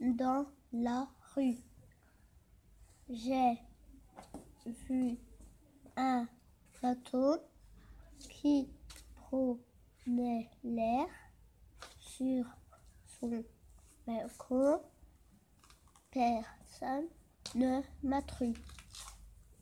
dans la rue. J'ai vu un bateau qui prenait l'air sur son balcon. Personne ne m'a tru.